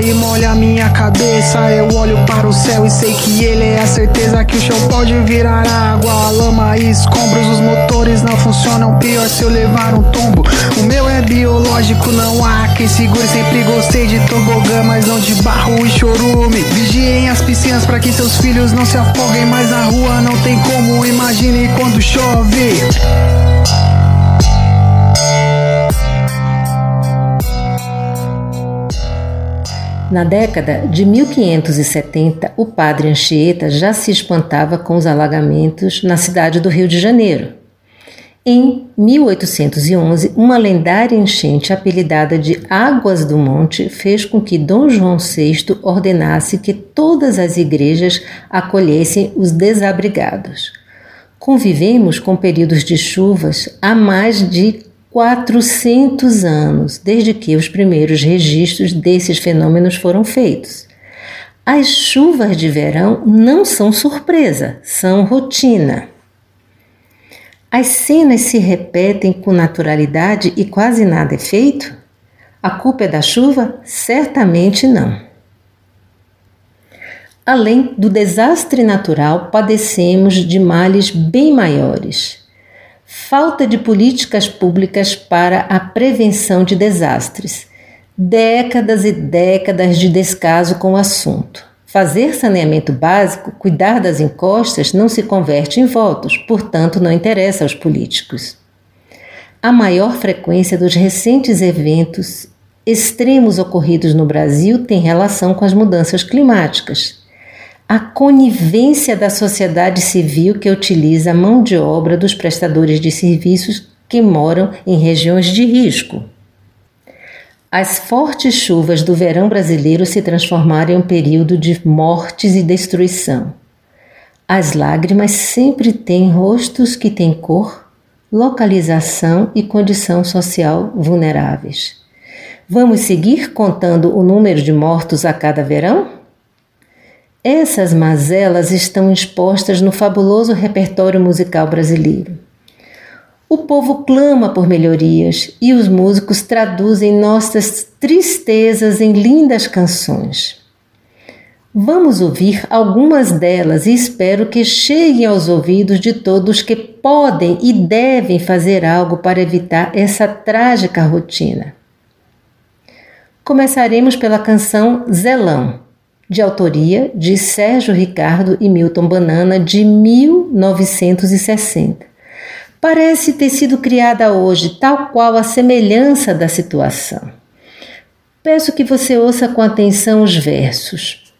E molha minha cabeça, eu olho para o céu e sei que ele é a certeza que o chão pode virar água. Lama e escombros, os motores não funcionam. Pior se eu levar um tombo. O meu é biológico, não há quem segure. Sempre gostei de tobogã, mas não de barro e chorume. Vigiem as piscinas para que seus filhos não se afoguem. Mas a rua não tem como, imagine quando chove. Na década de 1570, o padre Anchieta já se espantava com os alagamentos na cidade do Rio de Janeiro. Em 1811, uma lendária enchente apelidada de Águas do Monte fez com que Dom João VI ordenasse que todas as igrejas acolhessem os desabrigados. Convivemos com períodos de chuvas há mais de 400 anos desde que os primeiros registros desses fenômenos foram feitos. As chuvas de verão não são surpresa, são rotina. As cenas se repetem com naturalidade e quase nada é feito? A culpa é da chuva? Certamente não. Além do desastre natural, padecemos de males bem maiores falta de políticas públicas para a prevenção de desastres, décadas e décadas de descaso com o assunto. Fazer saneamento básico, cuidar das encostas, não se converte em votos, portanto, não interessa aos políticos. A maior frequência dos recentes eventos extremos ocorridos no Brasil tem relação com as mudanças climáticas a conivência da sociedade civil que utiliza a mão de obra dos prestadores de serviços que moram em regiões de risco. As fortes chuvas do verão brasileiro se transformaram em um período de mortes e destruição. As lágrimas sempre têm rostos que têm cor, localização e condição social vulneráveis. Vamos seguir contando o número de mortos a cada verão? Essas mazelas estão expostas no fabuloso repertório musical brasileiro. O povo clama por melhorias e os músicos traduzem nossas tristezas em lindas canções. Vamos ouvir algumas delas e espero que cheguem aos ouvidos de todos que podem e devem fazer algo para evitar essa trágica rotina. Começaremos pela canção Zelão de autoria de Sérgio Ricardo e Milton Banana, de 1960. Parece ter sido criada hoje, tal qual a semelhança da situação. Peço que você ouça com atenção os versos.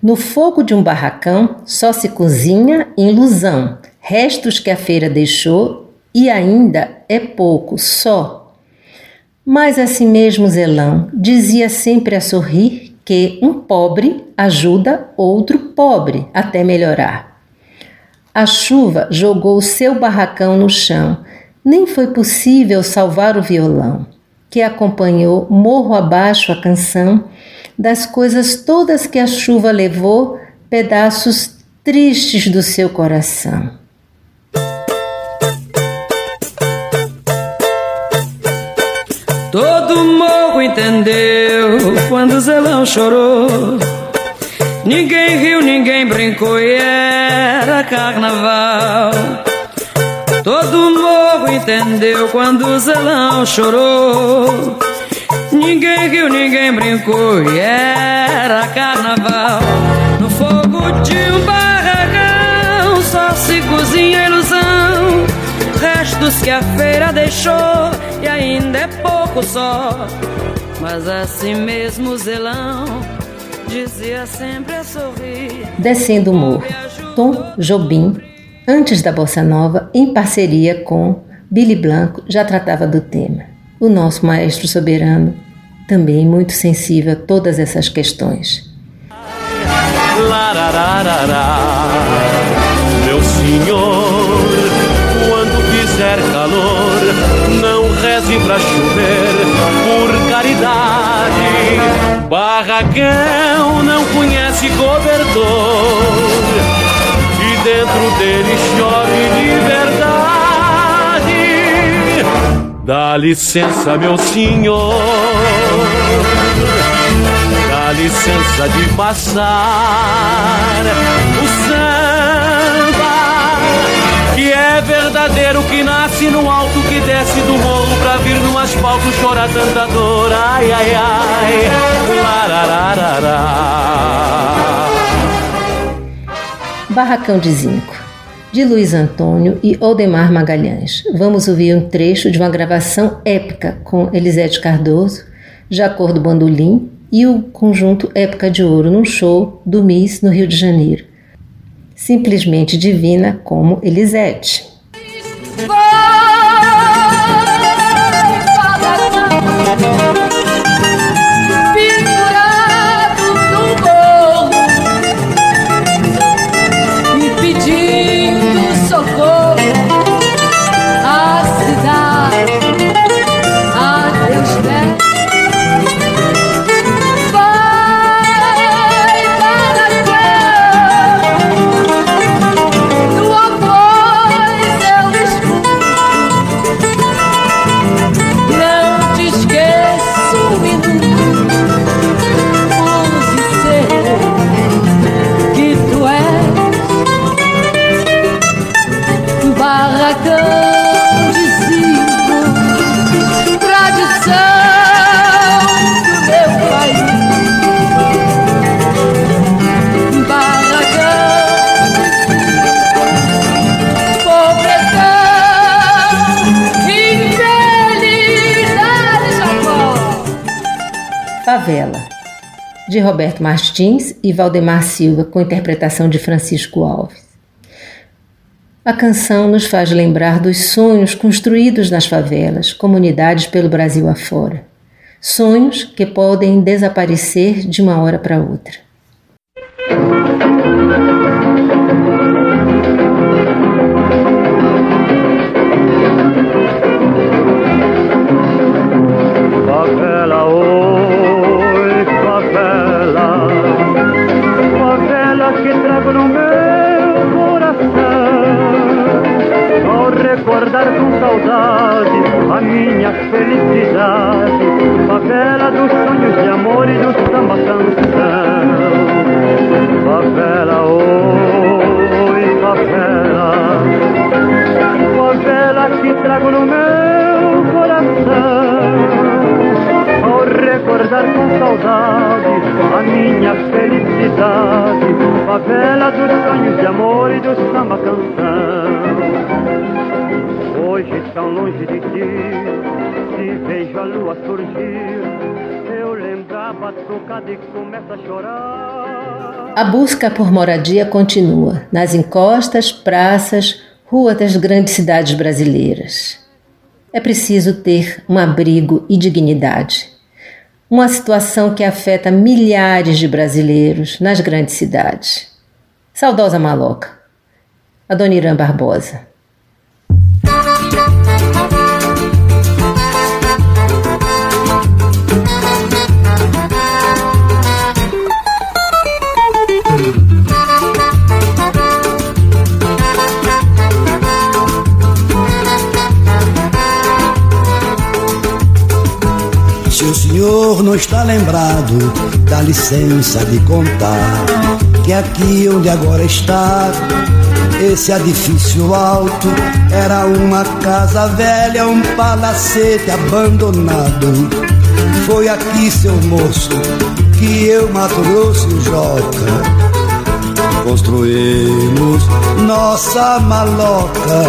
No fogo de um barracão só se cozinha ilusão, restos que a feira deixou e ainda é pouco, só. Mas assim mesmo Zelão dizia sempre a sorrir que um pobre ajuda outro pobre até melhorar. A chuva jogou seu barracão no chão. Nem foi possível salvar o violão, que acompanhou morro abaixo a canção das coisas todas que a chuva levou, pedaços tristes do seu coração. Todo morro entendeu quando Zelão chorou. Ninguém riu, ninguém brincou e era carnaval. Todo morro entendeu quando Zelão chorou. Ninguém riu, ninguém brincou e era carnaval. No fogo de um barracão só se cozinha ilusão. Restos que a feira deixou e ainda é pouco só. Mas assim mesmo Zelão dizia sempre a sorrir. Descendo o morro, Tom Jobim Antes da Bossa Nova, em parceria com Billy Blanco, já tratava do tema. O nosso maestro soberano, também muito sensível a todas essas questões. Meu senhor, quando fizer calor, não reze pra chover. Barracão não conhece cobertor, e dentro dele chove de verdade. Dá licença, meu senhor. Dá licença de passar o samba que é verdadeiro que nasce no alto que desce do morro pra vir no asfalto chorar tanta dor. Ai ai ai larararará. Barracão de Zinco de Luiz Antônio e Odemar Magalhães. Vamos ouvir um trecho de uma gravação épica com Elisete Cardoso, Jacor do Bandolim e o conjunto Época de Ouro num show do Miss no Rio de Janeiro. Simplesmente divina como Elisete. Favela, de Roberto Martins e Valdemar Silva, com interpretação de Francisco Alves. A canção nos faz lembrar dos sonhos construídos nas favelas, comunidades pelo Brasil afora. Sonhos que podem desaparecer de uma hora para outra. Guardar com saudade a minha felicidade, favela dos sonhos de amor e do samba canção. Favela, oi, favela, favela que trago no meu coração. Ao recordar com saudade a minha felicidade, favela dos sonhos de amor e do samba canção. Hoje tão longe de ti, se vejo a lua surgir, eu lembrava tocada e começa a chorar. A busca por moradia continua nas encostas, praças, ruas das grandes cidades brasileiras. É preciso ter um abrigo e dignidade. Uma situação que afeta milhares de brasileiros nas grandes cidades. Saudosa Maloca, Adoniran Barbosa. Senhor não está lembrado, dá licença de contar que aqui onde agora está, esse edifício alto era uma casa velha, um palacete abandonado. Foi aqui, seu moço, que eu, Mato Grosso Joca, construímos nossa maloca.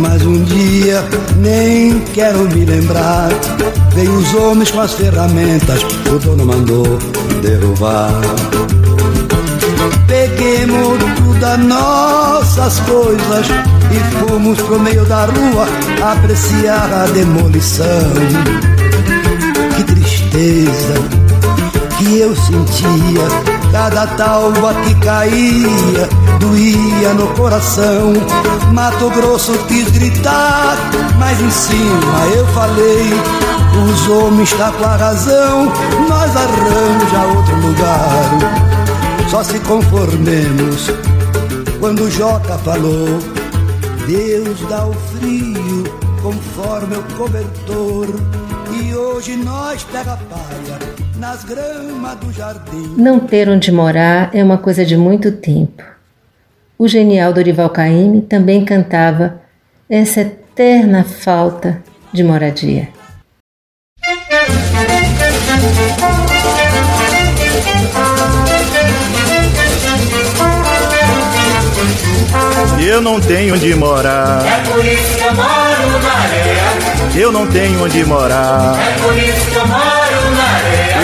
Mas um dia, nem quero me lembrar Veio os homens com as ferramentas, o dono mandou derrubar. Peguemos nossa nossas coisas e fomos pro meio da rua apreciar a demolição. Que tristeza que eu sentia Cada talva que caía doía no coração. Mato Grosso quis gritar, mas em cima eu falei: os homens tá com a razão, nós arranja outro lugar. Só se conformemos quando Joca falou: Deus dá o frio conforme o cobertor. E hoje nós pega palha nas gramas do jardim. Não ter onde morar é uma coisa de muito tempo. O genial Dorival Caymmi também cantava essa eterna falta de moradia. Eu não tenho onde morar. É por isso que eu moro na areia. Eu não tenho onde morar. É por isso que eu moro.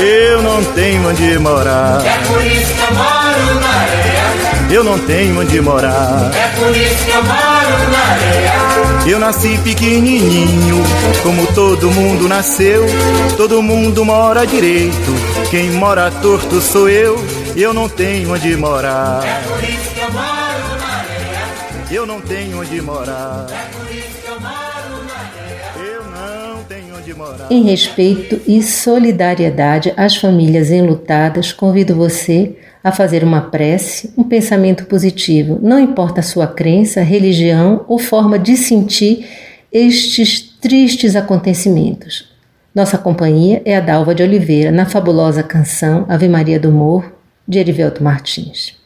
Eu não tenho onde morar. É por isso que eu moro na areia. Eu não tenho onde morar. É por isso que eu moro na areia. Eu nasci pequenininho, como todo mundo nasceu. Todo mundo mora direito. Quem mora torto sou eu. Eu não tenho onde morar. É por isso que eu moro na areia. Eu não tenho onde morar. É Em respeito e solidariedade às famílias enlutadas, convido você a fazer uma prece, um pensamento positivo, não importa a sua crença, religião ou forma de sentir estes tristes acontecimentos. Nossa companhia é a Dalva de Oliveira, na fabulosa canção Ave Maria do Morro, de Erivelto Martins.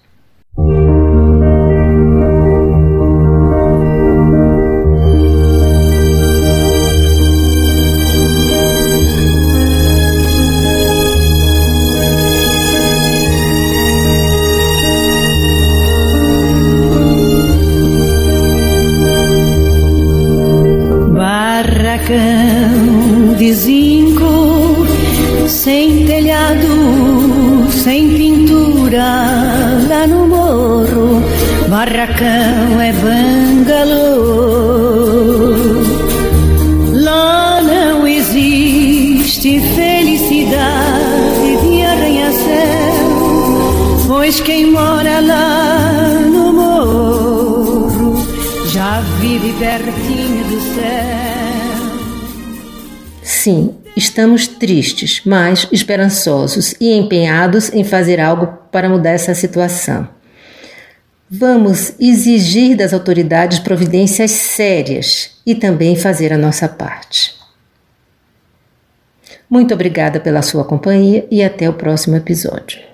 Barracão de zinco, sem telhado, sem pintura, lá no morro, barracão é bangalô. Lá não existe felicidade de arranha-céu, pois quem mora lá no morro já vive pertinho do céu. Sim, estamos tristes, mas esperançosos e empenhados em fazer algo para mudar essa situação. Vamos exigir das autoridades providências sérias e também fazer a nossa parte. Muito obrigada pela sua companhia e até o próximo episódio.